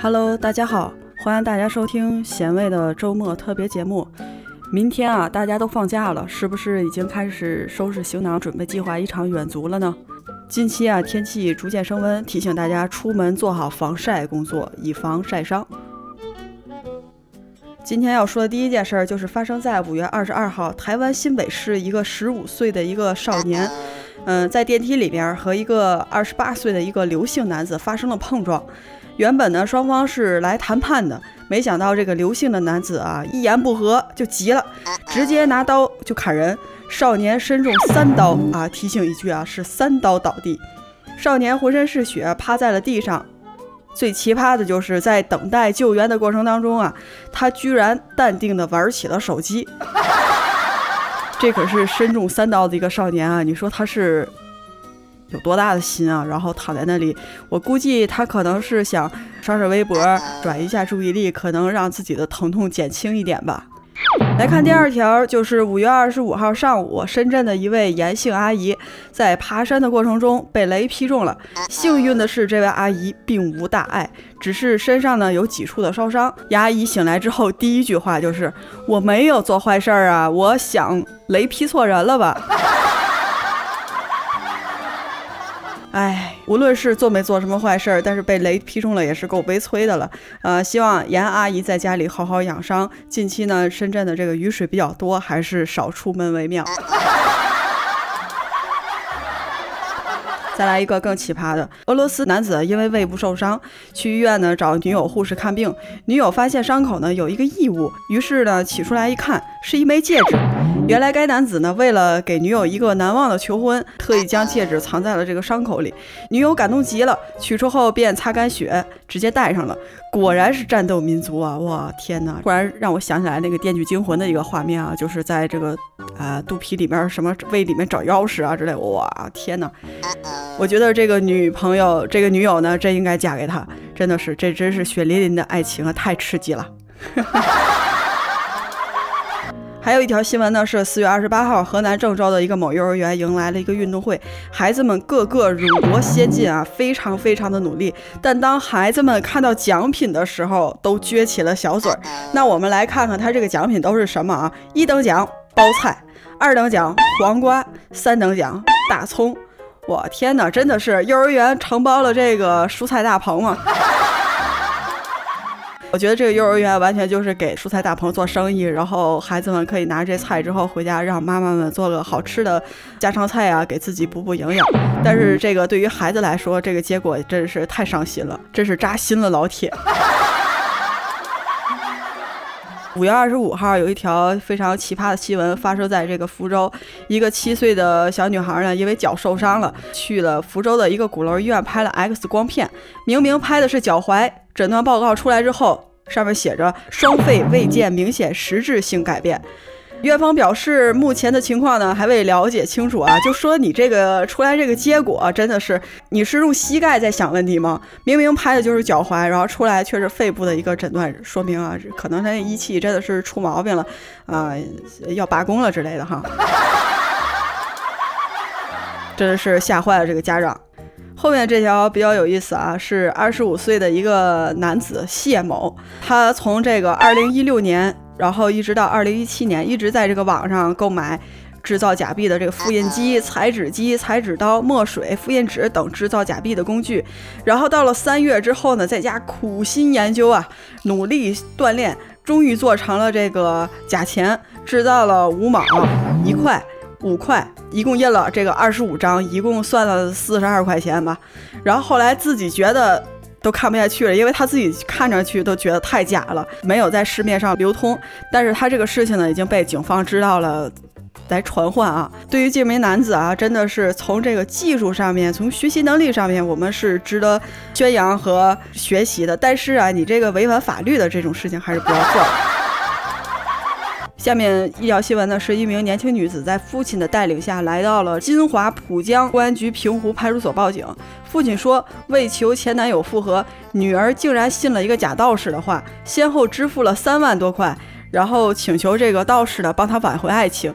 Hello，大家好，欢迎大家收听咸味的周末特别节目。明天啊，大家都放假了，是不是已经开始收拾行囊，准备计划一场远足了呢？近期啊，天气逐渐升温，提醒大家出门做好防晒工作，以防晒伤。今天要说的第一件事儿，就是发生在五月二十二号，台湾新北市一个十五岁的一个少年，嗯，在电梯里边和一个二十八岁的一个刘姓男子发生了碰撞。原本呢，双方是来谈判的，没想到这个刘姓的男子啊，一言不合就急了，直接拿刀就砍人。少年身中三刀啊！提醒一句啊，是三刀倒地，少年浑身是血，趴在了地上。最奇葩的就是在等待救援的过程当中啊，他居然淡定的玩起了手机。这可是身中三刀的一个少年啊！你说他是？有多大的心啊！然后躺在那里，我估计他可能是想刷刷微博，转移一下注意力，可能让自己的疼痛减轻一点吧。来看第二条，就是五月二十五号上午，深圳的一位严姓阿姨在爬山的过程中被雷劈中了。幸运的是，这位阿姨并无大碍，只是身上呢有几处的烧伤。阿姨醒来之后，第一句话就是：“我没有做坏事儿啊，我想雷劈错人了吧。”哎，无论是做没做什么坏事儿，但是被雷劈中了也是够悲催的了。呃，希望严阿姨在家里好好养伤。近期呢，深圳的这个雨水比较多，还是少出门为妙。再来一个更奇葩的，俄罗斯男子因为胃部受伤，去医院呢找女友护士看病。女友发现伤口呢有一个异物，于是呢取出来一看，是一枚戒指。原来该男子呢为了给女友一个难忘的求婚，特意将戒指藏在了这个伤口里。女友感动极了，取出后便擦干血，直接戴上了。果然是战斗民族啊！哇天哪，突然让我想起来那个《电锯惊魂》的一个画面啊，就是在这个啊肚皮里面什么胃里面找钥匙啊之类。哇天哪！我觉得这个女朋友，这个女友呢，真应该嫁给他。真的是，这真是血淋淋的爱情啊，太刺激了。还有一条新闻呢，是四月二十八号，河南郑州的一个某幼儿园迎来了一个运动会，孩子们个个勇夺先进啊，非常非常的努力。但当孩子们看到奖品的时候，都撅起了小嘴儿。那我们来看看他这个奖品都是什么啊？一等奖包菜，二等奖黄瓜，三等奖大葱。我天哪，真的是幼儿园承包了这个蔬菜大棚吗？我觉得这个幼儿园完全就是给蔬菜大棚做生意，然后孩子们可以拿这菜之后回家，让妈妈们做个好吃的家常菜啊，给自己补补营养。但是这个对于孩子来说，这个结果真是太伤心了，真是扎心了，老铁。五月二十五号，有一条非常奇葩的新闻发生在这个福州，一个七岁的小女孩呢，因为脚受伤了，去了福州的一个鼓楼医院拍了 X 光片，明明拍的是脚踝。诊断报告出来之后，上面写着双肺未见明显实质性改变。院方表示，目前的情况呢还未了解清楚啊，就说你这个出来这个结果真的是你是用膝盖在想问题吗？明明拍的就是脚踝，然后出来却是肺部的一个诊断，说明啊，可能他那仪器真的是出毛病了啊，要罢工了之类的哈。真的是吓坏了这个家长。后面这条比较有意思啊，是二十五岁的一个男子谢某，他从这个二零一六年，然后一直到二零一七年，一直在这个网上购买制造假币的这个复印机、裁纸机、裁纸刀、墨水、复印纸等制造假币的工具。然后到了三月之后呢，在家苦心研究啊，努力锻炼，终于做成了这个假钱，制造了五毛、一块。五块，一共印了这个二十五张，一共算了四十二块钱吧。然后后来自己觉得都看不下去了，因为他自己看上去都觉得太假了，没有在市面上流通。但是他这个事情呢，已经被警方知道了，来传唤啊。对于这名男子啊，真的是从这个技术上面，从学习能力上面，我们是值得宣扬和学习的。但是啊，你这个违反法律的这种事情还是不要做。下面医疗新闻呢，是一名年轻女子在父亲的带领下来到了金华浦江公安局平湖派出所报警。父亲说，为求前男友复合，女儿竟然信了一个假道士的话，先后支付了三万多块，然后请求这个道士呢帮他挽回爱情。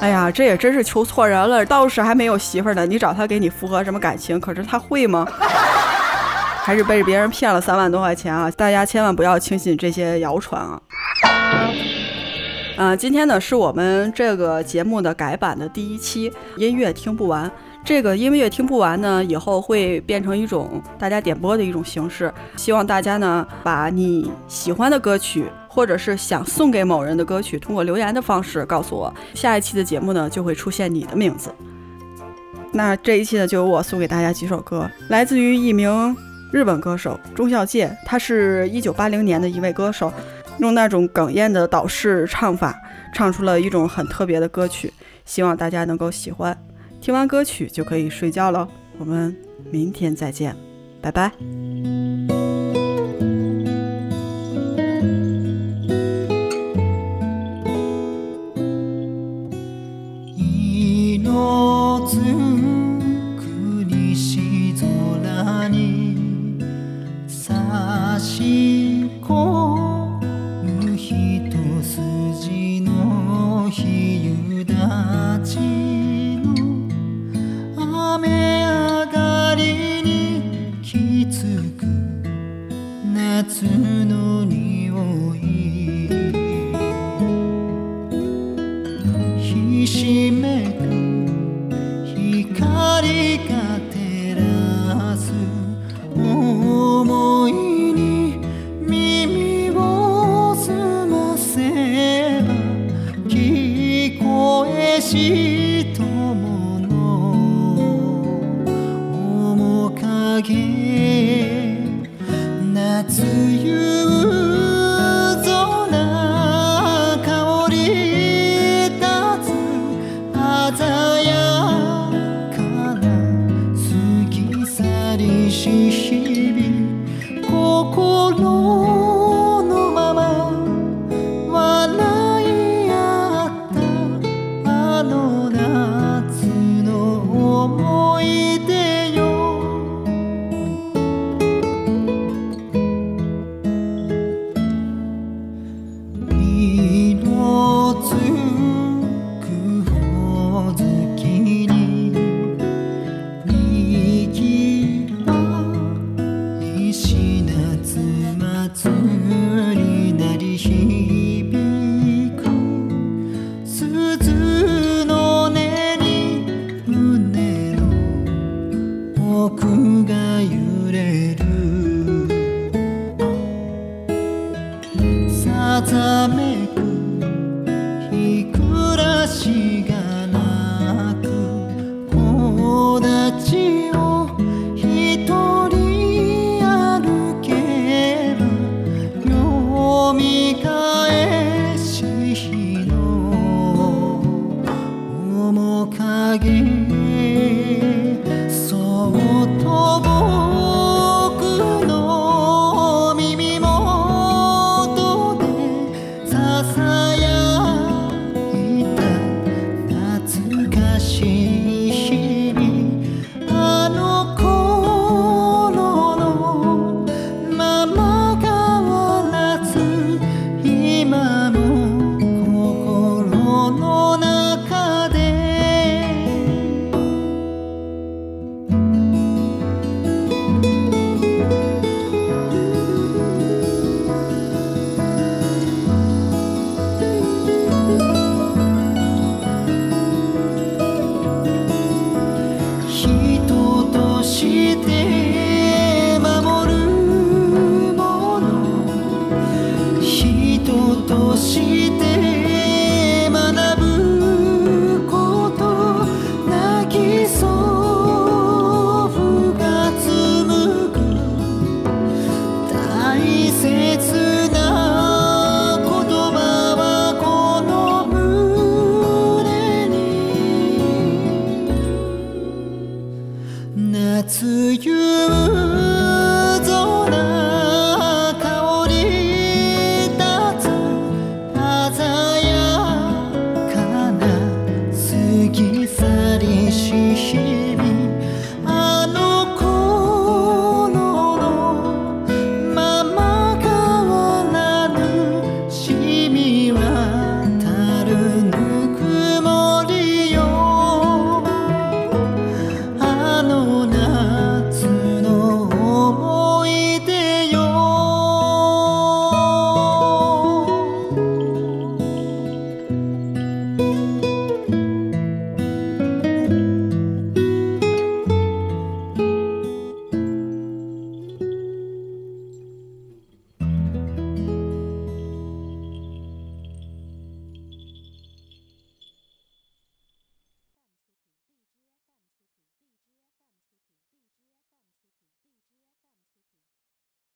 哎呀，这也真是求错人了，道士还没有媳妇呢，你找他给你复合什么感情？可是他会吗？还是被别人骗了三万多块钱啊！大家千万不要轻信这些谣传啊！嗯，今天呢是我们这个节目的改版的第一期，音乐听不完。这个音乐听不完呢，以后会变成一种大家点播的一种形式。希望大家呢，把你喜欢的歌曲，或者是想送给某人的歌曲，通过留言的方式告诉我。下一期的节目呢，就会出现你的名字。那这一期呢，就由我送给大家几首歌，来自于一名日本歌手中孝介，他是一九八零年的一位歌手。用那种哽咽的导式唱法，唱出了一种很特别的歌曲，希望大家能够喜欢。听完歌曲就可以睡觉了，我们明天再见，拜拜。soon.